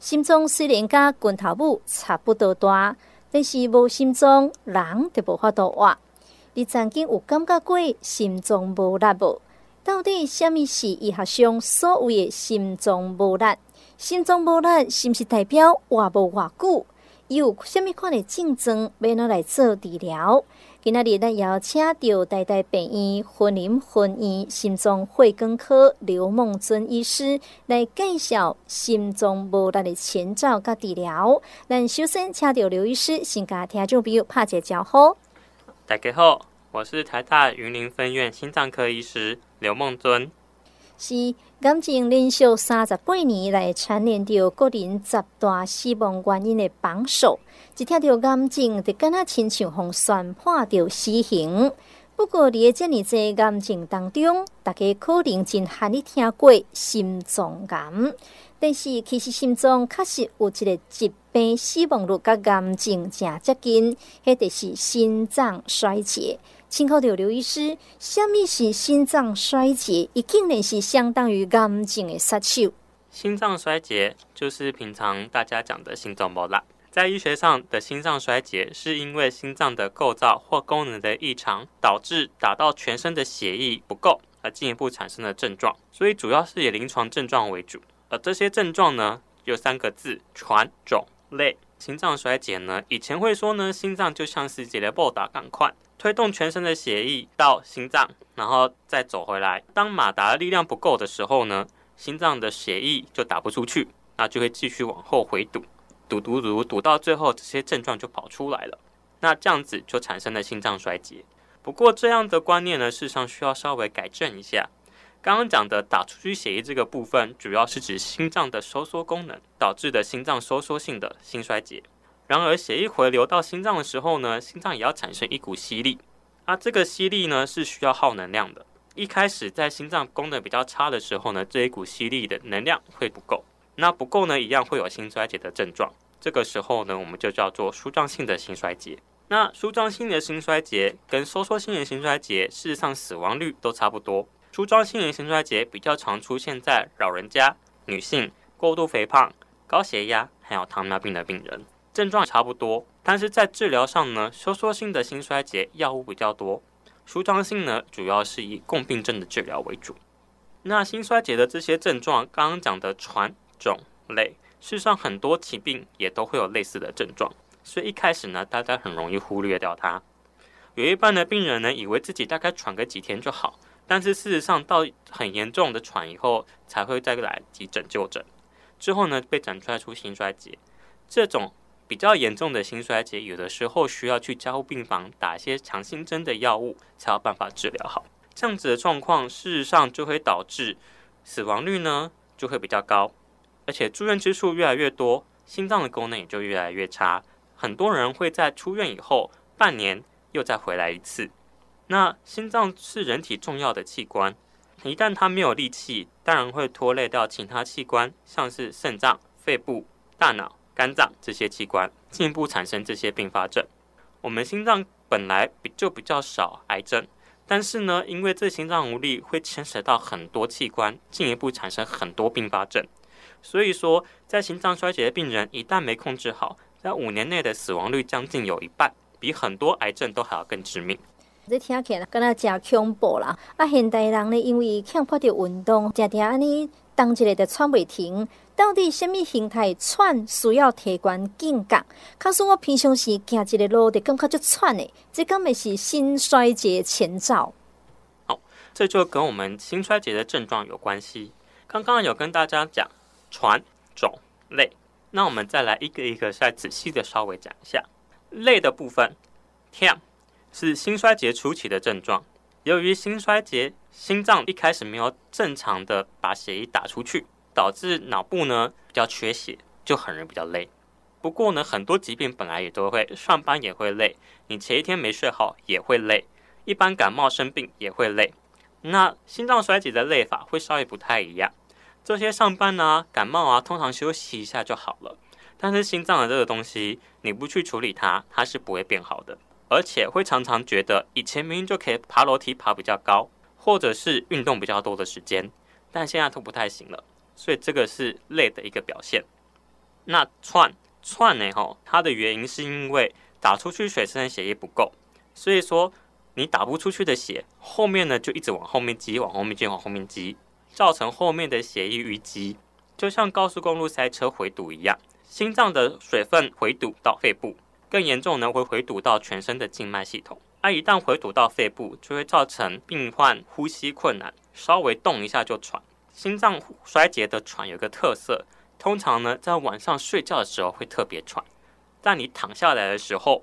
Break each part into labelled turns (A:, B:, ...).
A: 心脏虽然甲拳头母差不多大，但是无心脏人就无法度活。你曾经有感觉过心脏无力无？到底什么是医学上所谓的心脏无力？心脏无力是毋是代表活无偌久？伊有什么款的症状要拿来做治疗？今仔日咱邀请到台大病院云林分院心脏血管科刘梦尊医师来介绍心脏无力的前兆甲治疗。咱首先请到刘医师先甲听众朋友拍一个招呼。
B: 大家好，我是台大云林分院心脏科医师刘梦尊。
A: 是癌症连续三十八年来蝉联着个人十大死亡原因的榜首，一听到癌症就敢若亲像互宣判着死刑。不过，伫个这么多癌症当中，大家可能真罕你听过心脏癌，但是其实心脏确实有一个疾病死亡率甲癌症正接近，迄就是心脏衰竭。请考到刘医师，什么是心脏衰竭？伊竟然是相当于癌症的杀手。
B: 心脏衰竭就是平常大家讲的心脏无力。在医学上的心脏衰竭，是因为心脏的构造或功能的异常，导致打到全身的血液不够，而进一步产生的症状。所以主要是以临床症状为主。而这些症状呢，有三个字：传、肿、累。心脏衰竭呢，以前会说呢，心脏就像是一个布达赶快。推动全身的血液到心脏，然后再走回来。当马达力量不够的时候呢，心脏的血液就打不出去，那就会继续往后回堵，堵堵堵堵到最后，这些症状就跑出来了。那这样子就产生了心脏衰竭。不过这样的观念呢，事实上需要稍微改正一下。刚刚讲的打出去血液这个部分，主要是指心脏的收缩功能导致的心脏收缩性的心衰竭。然而，血液回流到心脏的时候呢，心脏也要产生一股吸力。啊，这个吸力呢是需要耗能量的。一开始在心脏功能比较差的时候呢，这一股吸力的能量会不够。那不够呢，一样会有心衰竭的症状。这个时候呢，我们就叫做舒张性的心衰竭。那舒张性的心衰竭跟收缩性的心衰竭，事实上死亡率都差不多。舒张性的心衰竭比较常出现在老人家、女性、过度肥胖、高血压还有糖尿病的病人。症状差不多，但是在治疗上呢，收缩性的心衰竭药物比较多，舒张性呢主要是以共病症的治疗为主。那心衰竭的这些症状，刚刚讲的传、种类，事实上很多疾病也都会有类似的症状，所以一开始呢，大家很容易忽略掉它。有一半的病人呢，以为自己大概喘个几天就好，但是事实上到很严重的喘以后，才会再来急诊就诊，之后呢被诊断出心衰竭，这种。比较严重的心衰竭，有的时候需要去加护病房打一些强心针的药物，才有办法治疗好。这样子的状况，事实上就会导致死亡率呢就会比较高，而且住院之数越来越多，心脏的功能也就越来越差。很多人会在出院以后半年又再回来一次。那心脏是人体重要的器官，一旦它没有力气，当然会拖累到其他器官，像是肾脏、肺部、大脑。肝脏这些器官进一步产生这些并发症。我们心脏本来比就比较少癌症，但是呢，因为这心脏无力会牵扯到很多器官，进一步产生很多并发症。所以说，在心脏衰竭的病人一旦没控制好，在五年内的死亡率将近有一半，比很多癌症都还要更致命。
A: 这听起来跟他讲恐怖啦！啊，现代人呢，因为强迫的运动，常常安尼当一个就喘不停。到底什么形态喘需要提悬警觉？可是我平常时行一个路就感觉就喘的，这根本是心衰竭前兆。
B: 好，这就跟我们心衰竭的症状有关系。刚刚有跟大家讲喘、肿、累，那我们再来一个一个再仔细的稍微讲一下。累的部分，跳是心衰竭初期的症状。由于心衰竭，心脏一开始没有正常的把血液打出去。导致脑部呢比较缺血，就很容易比较累。不过呢，很多疾病本来也都会，上班也会累，你前一天没睡好也会累，一般感冒生病也会累。那心脏衰竭的累法会稍微不太一样。这些上班啊、感冒啊，通常休息一下就好了。但是心脏的这个东西，你不去处理它，它是不会变好的，而且会常常觉得以前明明就可以爬楼梯爬比较高，或者是运动比较多的时间，但现在都不太行了。所以这个是累的一个表现。那串串呢？吼，它的原因是因为打出去水生的血液不够，所以说你打不出去的血，后面呢就一直往后面积，往后面积，往后面积，造成后面的血液淤积，就像高速公路塞车回堵一样，心脏的水分回堵到肺部，更严重呢会回堵到全身的静脉系统。而一旦回堵到肺部，就会造成病患呼吸困难，稍微动一下就喘。心脏衰竭的喘有个特色，通常呢在晚上睡觉的时候会特别喘，但你躺下来的时候，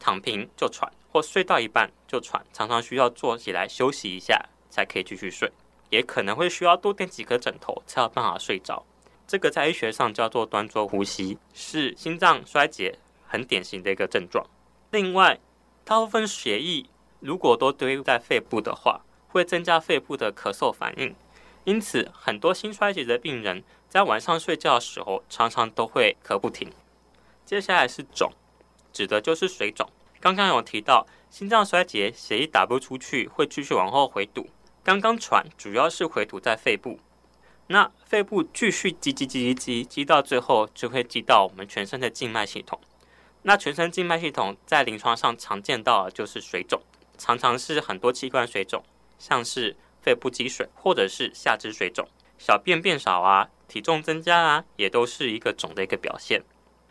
B: 躺平就喘，或睡到一半就喘，常常需要坐起来休息一下才可以继续睡，也可能会需要多垫几个枕头才有办法睡着。这个在医学上叫做端坐呼吸，是心脏衰竭很典型的一个症状。另外，大部分血液如果都堆在肺部的话，会增加肺部的咳嗽反应。因此，很多心衰竭的病人在晚上睡觉的时候，常常都会咳不停。接下来是肿，指的就是水肿。刚刚有提到，心脏衰竭血液打不出去，会继续往后回堵。刚刚喘主要是回堵在肺部，那肺部继续积积积积积到最后，就会积到我们全身的静脉系统。那全身静脉系统在临床上常见到的就是水肿，常常是很多器官水肿，像是肺部积水或者是下肢水肿，小便变少啊，体重增加啊，也都是一个肿的一个表现。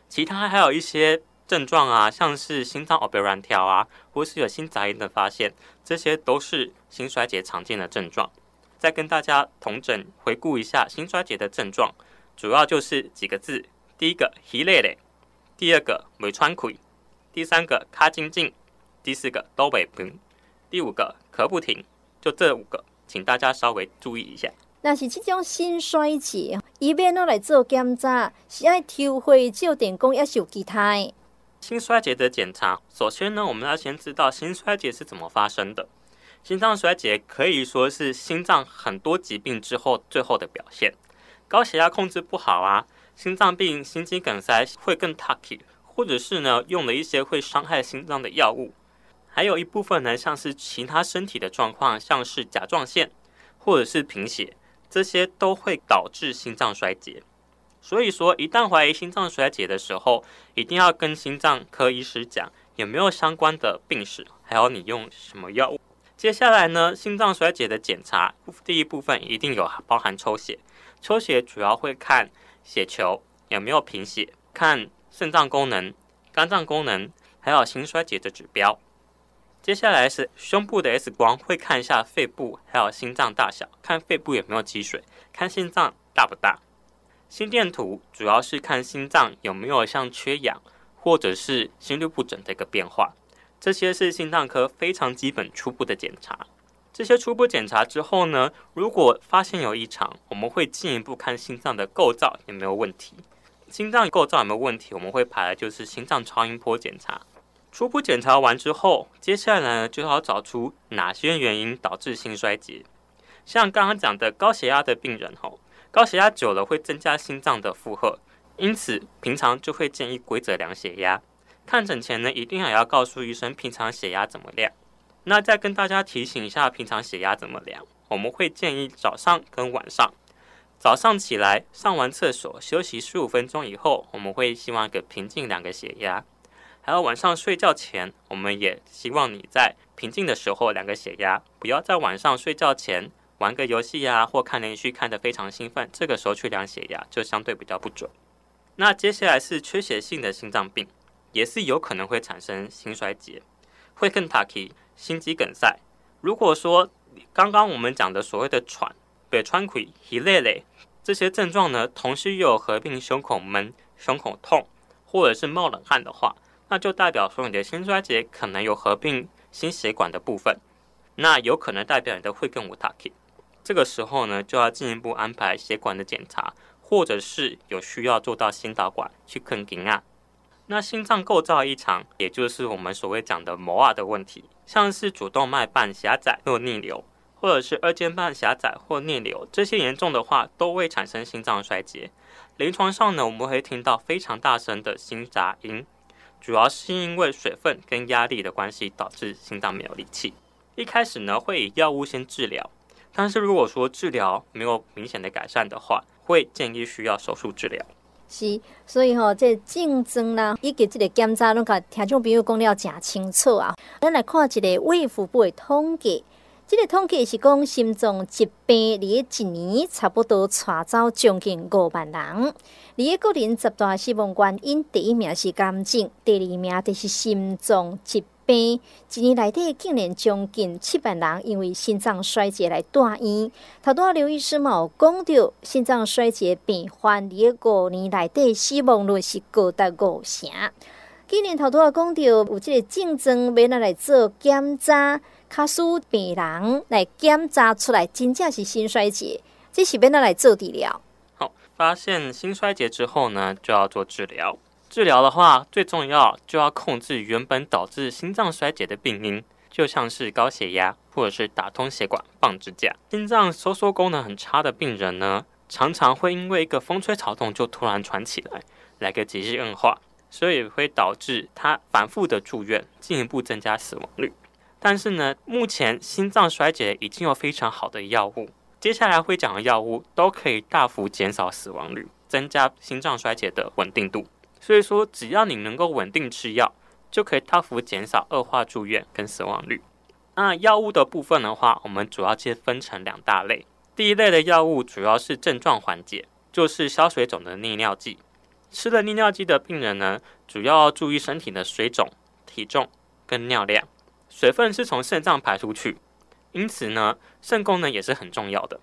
B: 其他还有一些症状啊，像是心脏偶变乱跳啊，或是有心杂音的发现，这些都是心衰竭常见的症状。再跟大家统整回顾一下心衰竭的症状，主要就是几个字：第一个，疲累累。第二个没喘气，第三个卡紧紧，第四个都未平，第五个咳不停，就这五个，请大家稍微注意一下。
A: 那是这种心衰竭，医院都来做检查，是爱抽血、照电工，也是有其他。
B: 心衰竭的检查，首先呢，我们要先知道心衰竭是怎么发生的。心脏衰竭可以说是心脏很多疾病之后最后的表现，高血压控制不好啊。心脏病、心肌梗塞会更 tacky，或者是呢用了一些会伤害心脏的药物，还有一部分呢像是其他身体的状况，像是甲状腺或者是贫血，这些都会导致心脏衰竭。所以说，一旦怀疑心脏衰竭的时候，一定要跟心脏科医师讲有没有相关的病史，还有你用什么药物。接下来呢，心脏衰竭的检查第一部分一定有包含抽血，抽血主要会看。血球有没有贫血？看肾脏功能、肝脏功能，还有心衰竭的指标。接下来是胸部的 X 光，会看一下肺部还有心脏大小，看肺部有没有积水，看心脏大不大。心电图主要是看心脏有没有像缺氧或者是心律不整的一个变化。这些是心脏科非常基本初步的检查。这些初步检查之后呢，如果发现有异常，我们会进一步看心脏的构造有没有问题。心脏构造有没有问题，我们会排的就是心脏超音波检查。初步检查完之后，接下来呢就要找出哪些原因导致心衰竭。像刚刚讲的高血压的病人吼，高血压久了会增加心脏的负荷，因此平常就会建议规则量血压。看诊前呢，一定也要告诉医生平常血压怎么量。那再跟大家提醒一下，平常血压怎么量？我们会建议早上跟晚上。早上起来上完厕所休息十五分钟以后，我们会希望一个平静两个血压。还有晚上睡觉前，我们也希望你在平静的时候量个血压，不要在晚上睡觉前玩个游戏啊，或看连续看得非常兴奋，这个时候去量血压就相对比较不准。那接下来是缺血性的心脏病，也是有可能会产生心衰竭，会更 tacky。心肌梗塞，如果说刚刚我们讲的所谓的喘、北川溃、稀累累这些症状呢，同时又有合并胸口闷、胸口痛，或者是冒冷汗的话，那就代表说你的心衰竭可能有合并心血管的部分，那有可能代表你的会更无塔气。这个时候呢，就要进一步安排血管的检查，或者是有需要做到心导管去更紧啊。那心脏构造异常，也就是我们所谓讲的摩尔的问题，像是主动脉瓣狭窄或逆流，或者是二尖瓣狭窄或逆流，这些严重的话都会产生心脏衰竭。临床上呢，我们会听到非常大声的心杂音，主要是因为水分跟压力的关系导致心脏没有力气。一开始呢，会以药物先治疗，但是如果说治疗没有明显的改善的话，会建议需要手术治疗。
A: 是，所以吼、哦，这竞争啦，以及这个检查，拢甲听众朋友讲了诚清楚啊。咱来看一个卫福部的统计，这个统计是讲心脏疾病，伫一年差不多带走将近五万人。伫个个人十大死亡原因，第一名是癌症，第二名就是心脏疾病。一年内底竟然将近七万人因为心脏衰竭来住院。头拄刘医师嘛有讲到，心脏衰竭病患伫个五年内底死亡率是高达五成。今年头拄啊讲到有这个竞争，要咱来做检查，卡输病人来检查出来真正是心衰竭，这是要拿来做治疗。
B: 好发现心衰竭之后呢，就要做治疗。治疗的话，最重要就要控制原本导致心脏衰竭的病因，就像是高血压或者是打通血管、放支架。心脏收缩功能很差的病人呢，常常会因为一个风吹草动就突然喘起来，来个急性恶化，所以会导致他反复的住院，进一步增加死亡率。但是呢，目前心脏衰竭已经有非常好的药物。接下来会讲的药物都可以大幅减少死亡率，增加心脏衰竭的稳定度。所以说，只要你能够稳定吃药，就可以大幅减少恶化住院跟死亡率。那药物的部分的话，我们主要切分成两大类。第一类的药物主要是症状缓解，就是消水肿的利尿剂。吃了利尿剂的病人呢，主要注意身体的水肿、体重跟尿量。水分是从肾脏排出去。因此呢，肾功能也是很重要的。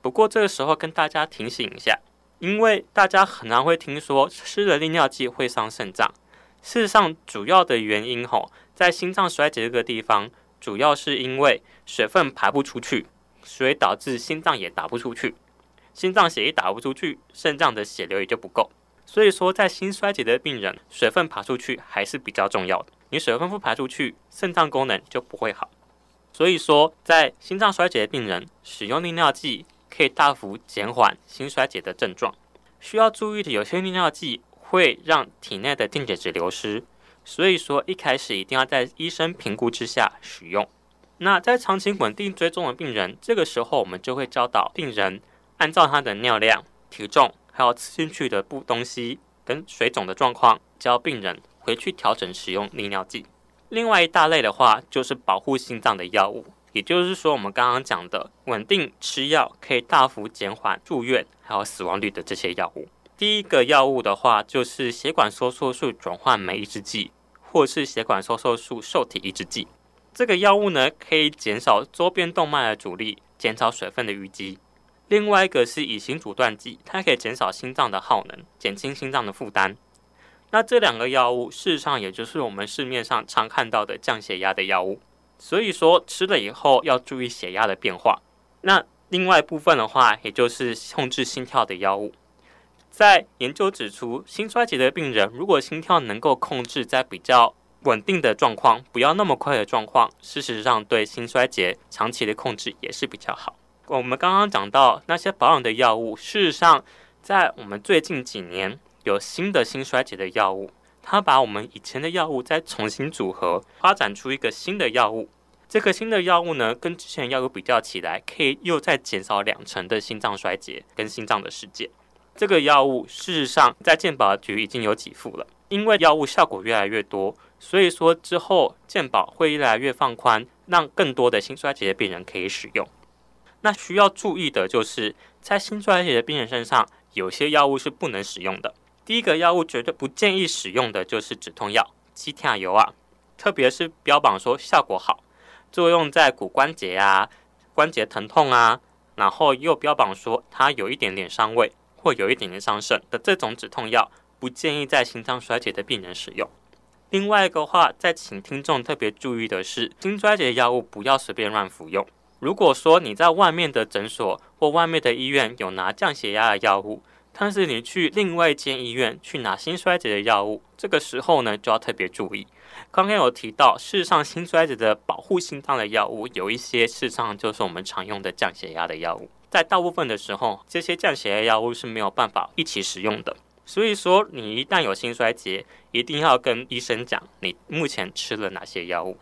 B: 不过这个时候跟大家提醒一下，因为大家很难会听说吃了利尿剂会伤肾脏。事实上，主要的原因吼，在心脏衰竭这个地方，主要是因为水分排不出去，所以导致心脏也打不出去。心脏血液打不出去，肾脏的血流也就不够。所以说，在心衰竭的病人，水分排出去还是比较重要的。你水分不排出去，肾脏功能就不会好。所以说，在心脏衰竭的病人使用利尿剂，可以大幅减缓心衰竭的症状。需要注意的，有些利尿剂会让体内的电解质流失，所以说一开始一定要在医生评估之下使用。那在长期稳定追踪的病人，这个时候我们就会教导病人按照他的尿量、体重，还有吃进去的不东西跟水肿的状况，教病人回去调整使用利尿剂。另外一大类的话，就是保护心脏的药物，也就是说，我们刚刚讲的稳定吃药可以大幅减缓住院还有死亡率的这些药物。第一个药物的话，就是血管收缩素转换酶抑制剂，或是血管收缩素受体抑制剂。这个药物呢，可以减少周边动脉的阻力，减少水分的淤积。另外一个是乙型阻断剂，它可以减少心脏的耗能，减轻心脏的负担。那这两个药物，事实上也就是我们市面上常看到的降血压的药物，所以说吃了以后要注意血压的变化。那另外一部分的话，也就是控制心跳的药物，在研究指出，心衰竭的病人如果心跳能够控制在比较稳定的状况，不要那么快的状况，事实上对心衰竭长期的控制也是比较好。我们刚刚讲到那些保养的药物，事实上在我们最近几年。有新的心衰竭的药物，它把我们以前的药物再重新组合，发展出一个新的药物。这个新的药物呢，跟之前药物比较起来，可以又再减少两成的心脏衰竭跟心脏的事件。这个药物事实上在健保局已经有给付了，因为药物效果越来越多，所以说之后健保会越来越放宽，让更多的心衰竭的病人可以使用。那需要注意的就是，在心衰竭的病人身上，有些药物是不能使用的。第一个药物绝对不建议使用的就是止痛药，止痛药啊，特别是标榜说效果好，作用在骨关节啊、关节疼痛啊，然后又标榜说它有一点点伤胃或有一点点伤肾的这种止痛药，不建议在心脏衰竭的病人使用。另外一个话，再请听众特别注意的是，心衰竭药物不要随便乱服用。如果说你在外面的诊所或外面的医院有拿降血压的药物，但是你去另外一间医院去拿心衰竭的药物，这个时候呢就要特别注意。刚刚有提到，事实上心衰竭的保护心脏的药物有一些，事实上就是我们常用的降血压的药物。在大部分的时候，这些降血压药物是没有办法一起使用的。所以说，你一旦有心衰竭，一定要跟医生讲你目前吃了哪些药物。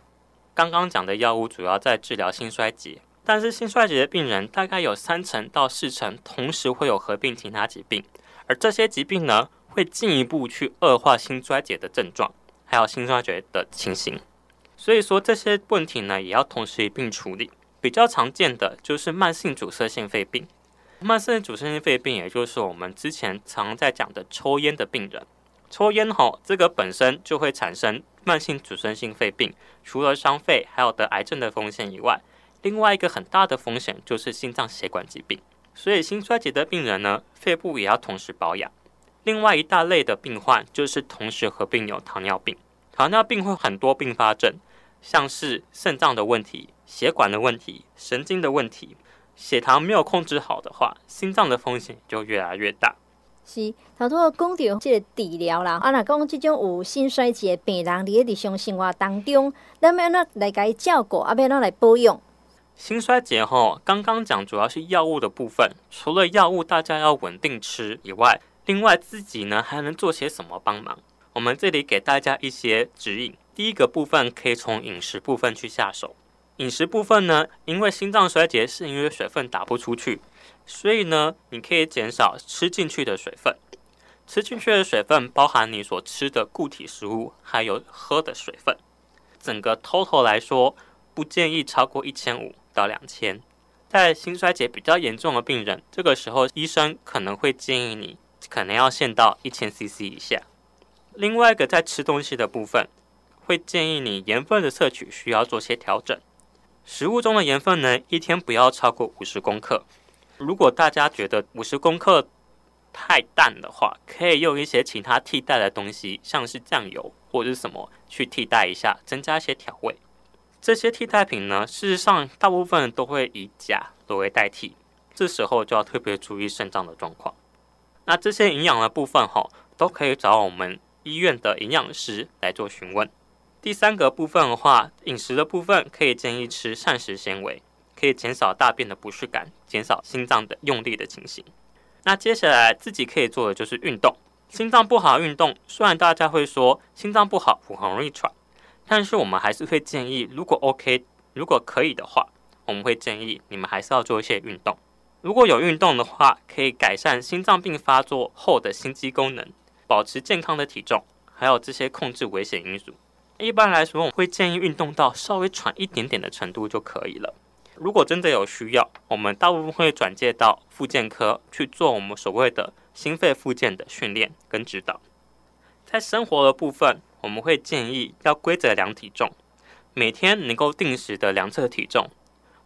B: 刚刚讲的药物主要在治疗心衰竭。但是心衰竭的病人大概有三成到四成同时会有合并其他疾病，而这些疾病呢，会进一步去恶化心衰竭的症状，还有心衰竭的情形。所以说这些问题呢，也要同时一并处理。比较常见的就是慢性阻塞性肺病。慢性阻塞性肺病，也就是我们之前常在讲的抽烟的病人。抽烟吼，这个本身就会产生慢性阻塞性肺病，除了伤肺，还有得癌症的风险以外，另外一个很大的风险就是心脏血管疾病。所以心衰竭的病人呢，肺部也要同时保养。另外一大类的病患就是同时合并有糖尿病。糖尿病会很多并发症，像是肾脏的问题、血管的问题、神经的问题。血糖没有控制好的话，心脏的风险就越来越大。
A: 是，头拄讲到这个治疗啦，啊，若讲这种有心衰竭病人，伫日常生活当中，咱要安怎来给伊照顾，啊，要安怎来保养？
B: 心衰竭后，刚刚讲主要是药物的部分，除了药物大家要稳定吃以外，另外自己呢还能做些什么帮忙？我们这里给大家一些指引。第一个部分可以从饮食部分去下手。饮食部分呢，因为心脏衰竭是因为水分打不出去，所以呢，你可以减少吃进去的水分。吃进去的水分包含你所吃的固体食物，还有喝的水分。整个 total 来说，不建议超过一千五到两千。在心衰竭比较严重的病人，这个时候医生可能会建议你可能要限到一千 CC 以下。另外一个在吃东西的部分，会建议你盐分的摄取需要做些调整。食物中的盐分呢，一天不要超过五十公克。如果大家觉得五十公克太淡的话，可以用一些其他替代的东西，像是酱油或者是什么去替代一下，增加一些调味。这些替代品呢，事实上大部分都会以钾作为代替，这时候就要特别注意肾脏的状况。那这些营养的部分哈，都可以找我们医院的营养师来做询问。第三个部分的话，饮食的部分可以建议吃膳食纤维，可以减少大便的不适感，减少心脏的用力的情形。那接下来自己可以做的就是运动。心脏不好运动，虽然大家会说心脏不好我很容易喘，但是我们还是会建议，如果 OK，如果可以的话，我们会建议你们还是要做一些运动。如果有运动的话，可以改善心脏病发作后的心肌功能，保持健康的体重，还有这些控制危险因素。一般来说，我们会建议运动到稍微喘一点点的程度就可以了。如果真的有需要，我们大部分会转介到复健科去做我们所谓的心肺复健的训练跟指导。在生活的部分，我们会建议要规则量体重，每天能够定时的量测体重。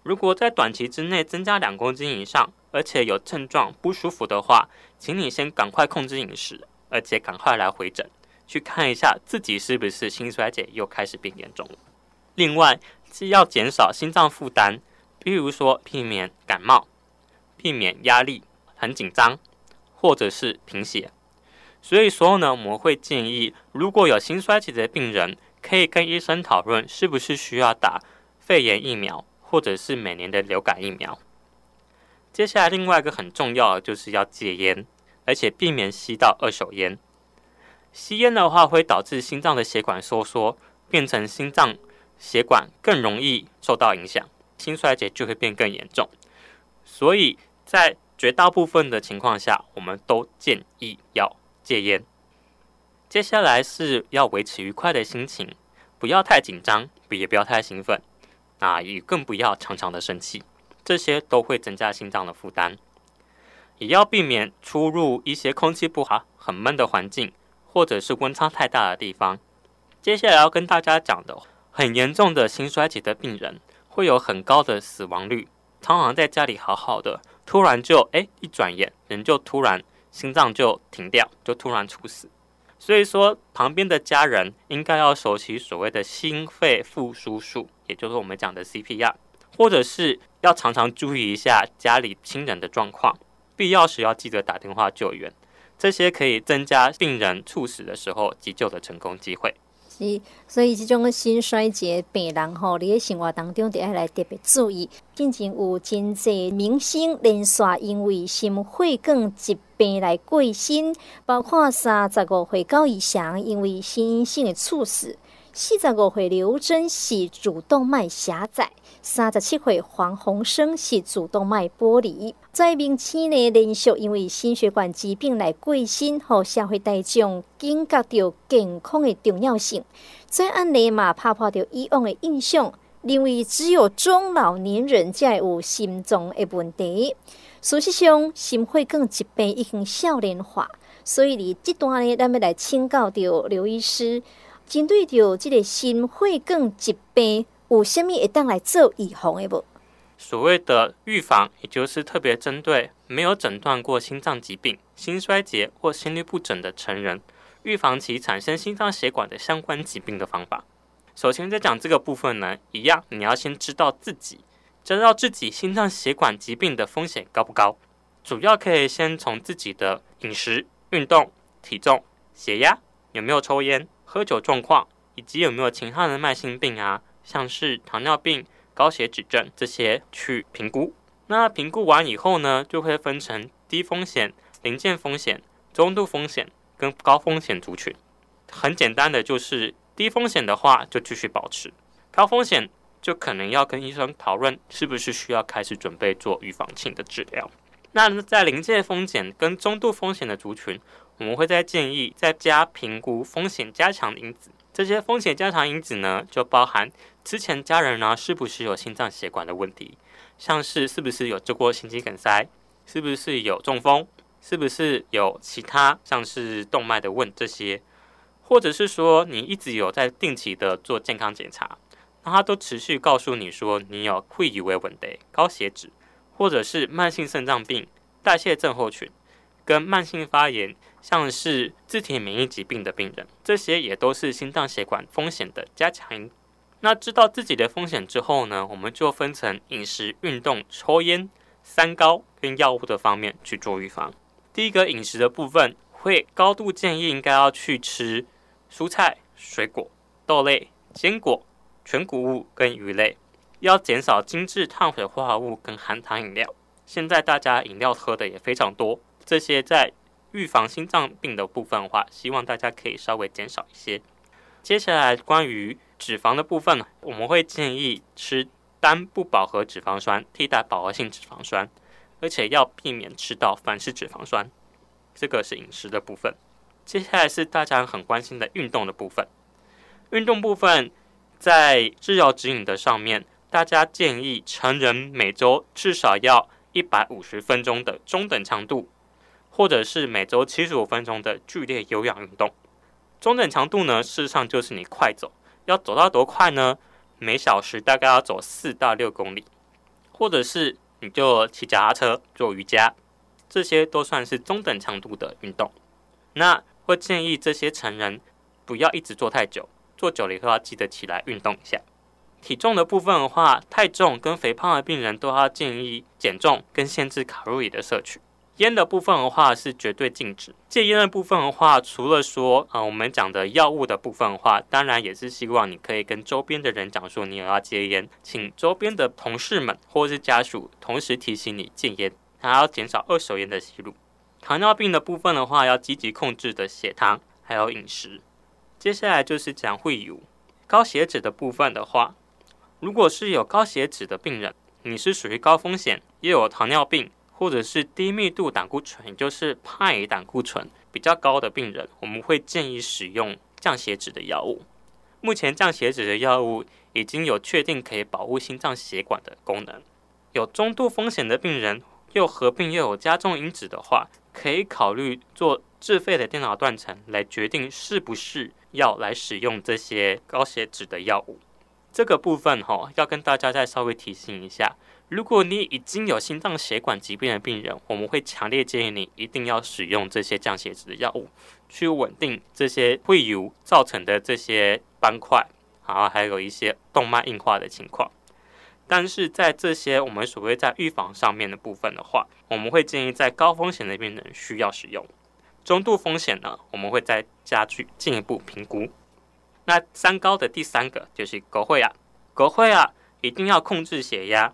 B: 如果在短期之内增加两公斤以上，而且有症状不舒服的话，请你先赶快控制饮食，而且赶快来回诊。去看一下自己是不是心衰竭又开始变严重了。另外，既要减少心脏负担，比如说避免感冒，避免压力很紧张，或者是贫血。所以说呢，我们会建议，如果有心衰竭的病人，可以跟医生讨论是不是需要打肺炎疫苗，或者是每年的流感疫苗。接下来，另外一个很重要的就是要戒烟，而且避免吸到二手烟。吸烟的话会导致心脏的血管收缩，变成心脏血管更容易受到影响，心衰竭就会变更严重。所以在绝大部分的情况下，我们都建议要戒烟。接下来是要维持愉快的心情，不要太紧张，也不要太兴奋，啊，也更不要常常的生气，这些都会增加心脏的负担。也要避免出入一些空气不好、很闷的环境。或者是温差太大的地方。接下来要跟大家讲的，很严重的心衰竭的病人会有很高的死亡率，常常在家里好好的，突然就哎一转眼人就突然心脏就停掉，就突然猝死。所以说旁边的家人应该要熟悉所谓的心肺复苏术，也就是我们讲的 CPR，或者是要常常注意一下家里亲人的状况，必要时要记得打电话救援。这些可以增加病人猝死的时候急救的成功机会。
A: 是，所以即种心衰竭病人吼，你诶生活当中得要来特别注意。近前有真济明星连续因为心血管疾病来过身，包括三十五岁到以上因为心因性的猝死。四十五岁刘真是主动脉狭窄，三十七岁黄鸿升是主动脉剥离。在明星呢，连续因为心血管疾病来过身，和社会大众感觉到健康的重要性。在案内嘛，打破掉以往的印象，认为只有中老年人才有心脏的问题。事实上，心血管疾病已经少年化，所以你这段呢，咱们来请教到刘医师。针对着这个心血管疾病，有什么会当来做预防的不？
B: 所谓的预防，也就是特别针对没有诊断过心脏疾病、心衰竭或心律不整的成人，预防其产生心脏血管的相关疾病的方法。首先，在讲这个部分呢，一样你要先知道自己，知道自己心脏血管疾病的风险高不高。主要可以先从自己的饮食、运动、体重、血压，有没有抽烟。喝酒状况，以及有没有其他的慢性病啊，像是糖尿病、高血脂症这些去评估。那评估完以后呢，就会分成低风险、临界风险、中度风险跟高风险族群。很简单的就是低风险的话就继续保持，高风险就可能要跟医生讨论是不是需要开始准备做预防性的治疗。那在临界风险跟中度风险的族群。我们会再建议再加评估风险加强因子，这些风险加强因子呢，就包含之前家人呢是不是有心脏血管的问题，像是是不是有做过心肌梗塞，是不是有中风，是不是有其他像是动脉的问这些，或者是说你一直有在定期的做健康检查，那他都持续告诉你说你有会以为稳的高血脂，或者是慢性肾脏病、代谢症候群。跟慢性发炎，像是自体免疫疾病的病人，这些也都是心脏血管风险的加强。那知道自己的风险之后呢，我们就分成饮食、运动、抽烟、三高跟药物的方面去做预防。第一个饮食的部分，会高度建议应该要去吃蔬菜、水果、豆类、坚果、全谷物跟鱼类，要减少精致碳水化合物跟含糖饮料。现在大家饮料喝的也非常多。这些在预防心脏病的部分的话，希望大家可以稍微减少一些。接下来关于脂肪的部分呢，我们会建议吃单不饱和脂肪酸替代饱和性脂肪酸，而且要避免吃到反式脂肪酸。这个是饮食的部分。接下来是大家很关心的运动的部分。运动部分在治疗指引的上面，大家建议成人每周至少要一百五十分钟的中等强度。或者是每周七十五分钟的剧烈有氧运动，中等强度呢，事实上就是你快走，要走到多快呢？每小时大概要走四到六公里，或者是你就骑脚踏车、做瑜伽，这些都算是中等强度的运动。那会建议这些成人不要一直做太久，做久了以后要记得起来运动一下。体重的部分的话，太重跟肥胖的病人都要建议减重跟限制卡路里的摄取。烟的部分的话是绝对禁止。戒烟的部分的话，除了说啊、呃，我们讲的药物的部分的话，当然也是希望你可以跟周边的人讲说你也要戒烟，请周边的同事们或是家属同时提醒你戒烟，还要减少二手烟的吸入。糖尿病的部分的话，要积极控制的血糖还有饮食。接下来就是讲会有高血脂的部分的话，如果是有高血脂的病人，你是属于高风险，也有糖尿病。或者是低密度胆固醇，也就是派胆固醇比较高的病人，我们会建议使用降血脂的药物。目前降血脂的药物已经有确定可以保护心脏血管的功能。有中度风险的病人，又合并又有加重因子的话，可以考虑做自费的电脑断层来决定是不是要来使用这些高血脂的药物。这个部分哈、要跟大家再稍微提醒一下。如果你已经有心脏血管疾病的病人，我们会强烈建议你一定要使用这些降血脂的药物，去稳定这些会油造成的这些斑块，然后还有一些动脉硬化的情况。但是在这些我们所谓在预防上面的部分的话，我们会建议在高风险的病人需要使用，中度风险呢，我们会再加剧进一步评估。那三高的第三个就是高血压，高血压一定要控制血压。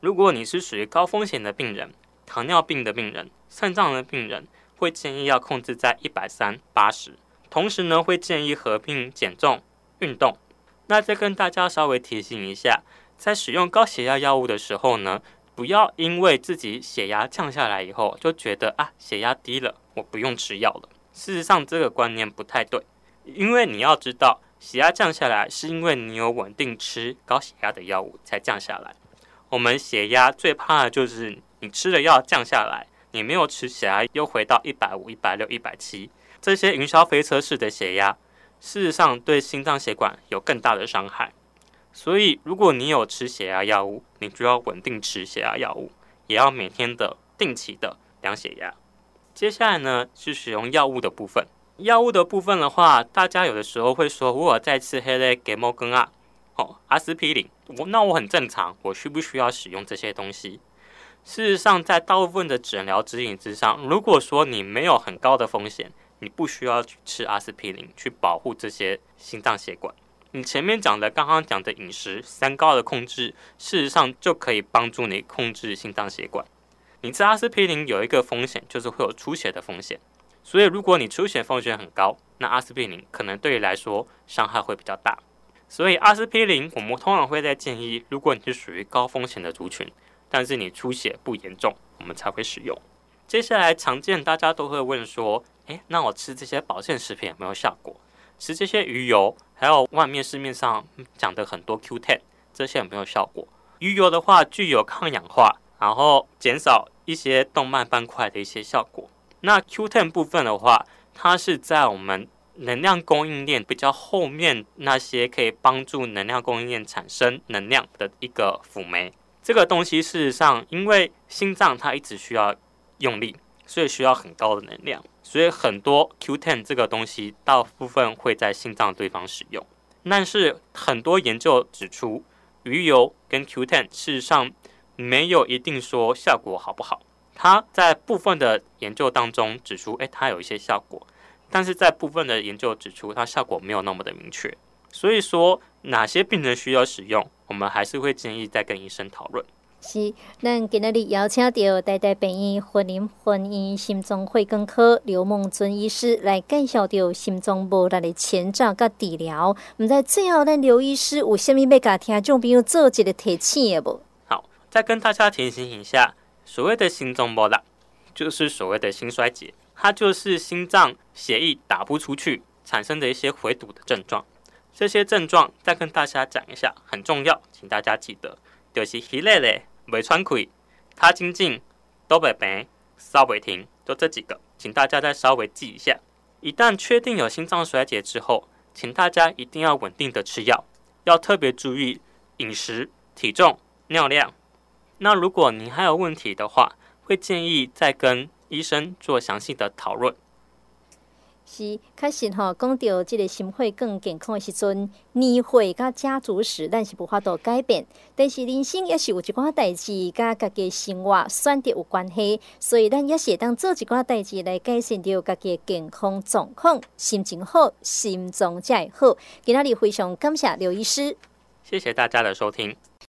B: 如果你是属于高风险的病人，糖尿病的病人、肾脏的病人，会建议要控制在一百三八十。同时呢，会建议合并减重、运动，那再跟大家稍微提醒一下，在使用高血压药物的时候呢，不要因为自己血压降下来以后就觉得啊，血压低了，我不用吃药了。事实上，这个观念不太对，因为你要知道，血压降下来是因为你有稳定吃高血压的药物才降下来。我们血压最怕的就是你吃了药降下来，你没有吃，血压又回到一百五、一百六、一百七，这些云霄飞车式的血压，事实上对心脏血管有更大的伤害。所以，如果你有吃血压药物，你就要稳定吃血压药物，也要每天的定期的量血压。接下来呢，是使用药物的部分。药物的部分的话，大家有的时候会说，我在吃黑类给摩根啊，哦，阿司匹林，我那我很正常，我需不需要使用这些东西？事实上，在大部分的诊疗指引之上，如果说你没有很高的风险，你不需要去吃阿司匹林去保护这些心脏血管。你前面讲的刚刚讲的饮食三高的控制，事实上就可以帮助你控制心脏血管。你吃阿司匹林有一个风险，就是会有出血的风险。所以如果你出血风险很高，那阿司匹林可能对你来说伤害会比较大。所以阿司匹林我们通常会在建议，如果你是属于高风险的族群，但是你出血不严重，我们才会使用。接下来常见大家都会问说，诶，那我吃这些保健食品有没有效果？吃这些鱼油，还有外面市面上讲的很多 Q10，这些有没有效果？鱼油的话，具有抗氧化，然后减少一些动脉斑块的一些效果。那 Q10 部分的话，它是在我们能量供应链比较后面那些可以帮助能量供应链产生能量的一个辅酶。这个东西事实上，因为心脏它一直需要用力，所以需要很高的能量。所以很多 Q10 这个东西，大部分会在心脏对方使用。但是很多研究指出，鱼油跟 Q10 事实上没有一定说效果好不好。它在部分的研究当中指出，诶，它有一些效果，但是在部分的研究指出，它效果没有那么的明确。所以说，哪些病人需要使用，我们还是会建议再跟医生讨论。
A: 是，咱今日邀请到台大病院云林分院心脏血管科刘梦尊医师来介绍到心脏无力的前兆甲治疗。毋知最后，咱刘医师有啥物要甲听众朋友做一个提醒的无？
B: 好，再跟大家提醒一下，所谓的心脏无力，就是所谓的心衰竭，它就是心脏血液打不出去产生的一些回堵的症状。这些症状再跟大家讲一下，很重要，请大家记得，就是迄个咧。没喘气，他精进都袂病，烧袂停，就这几个，请大家再稍微记一下。一旦确定有心脏衰竭之后，请大家一定要稳定的吃药，要特别注意饮食、体重、尿量。那如果您还有问题的话，会建议再跟医生做详细的讨论。
A: 是，确实吼，讲到这个心肺更健康的时阵，年岁甲家族史，咱是无法度改变。但是人生也是有一寡代志，甲家己生活选择有关系，所以咱也是会当做一寡代志来改善掉家己的健康状况，心情好，心脏才会好。今仔日非常感谢刘医师，
B: 谢谢大家的收听。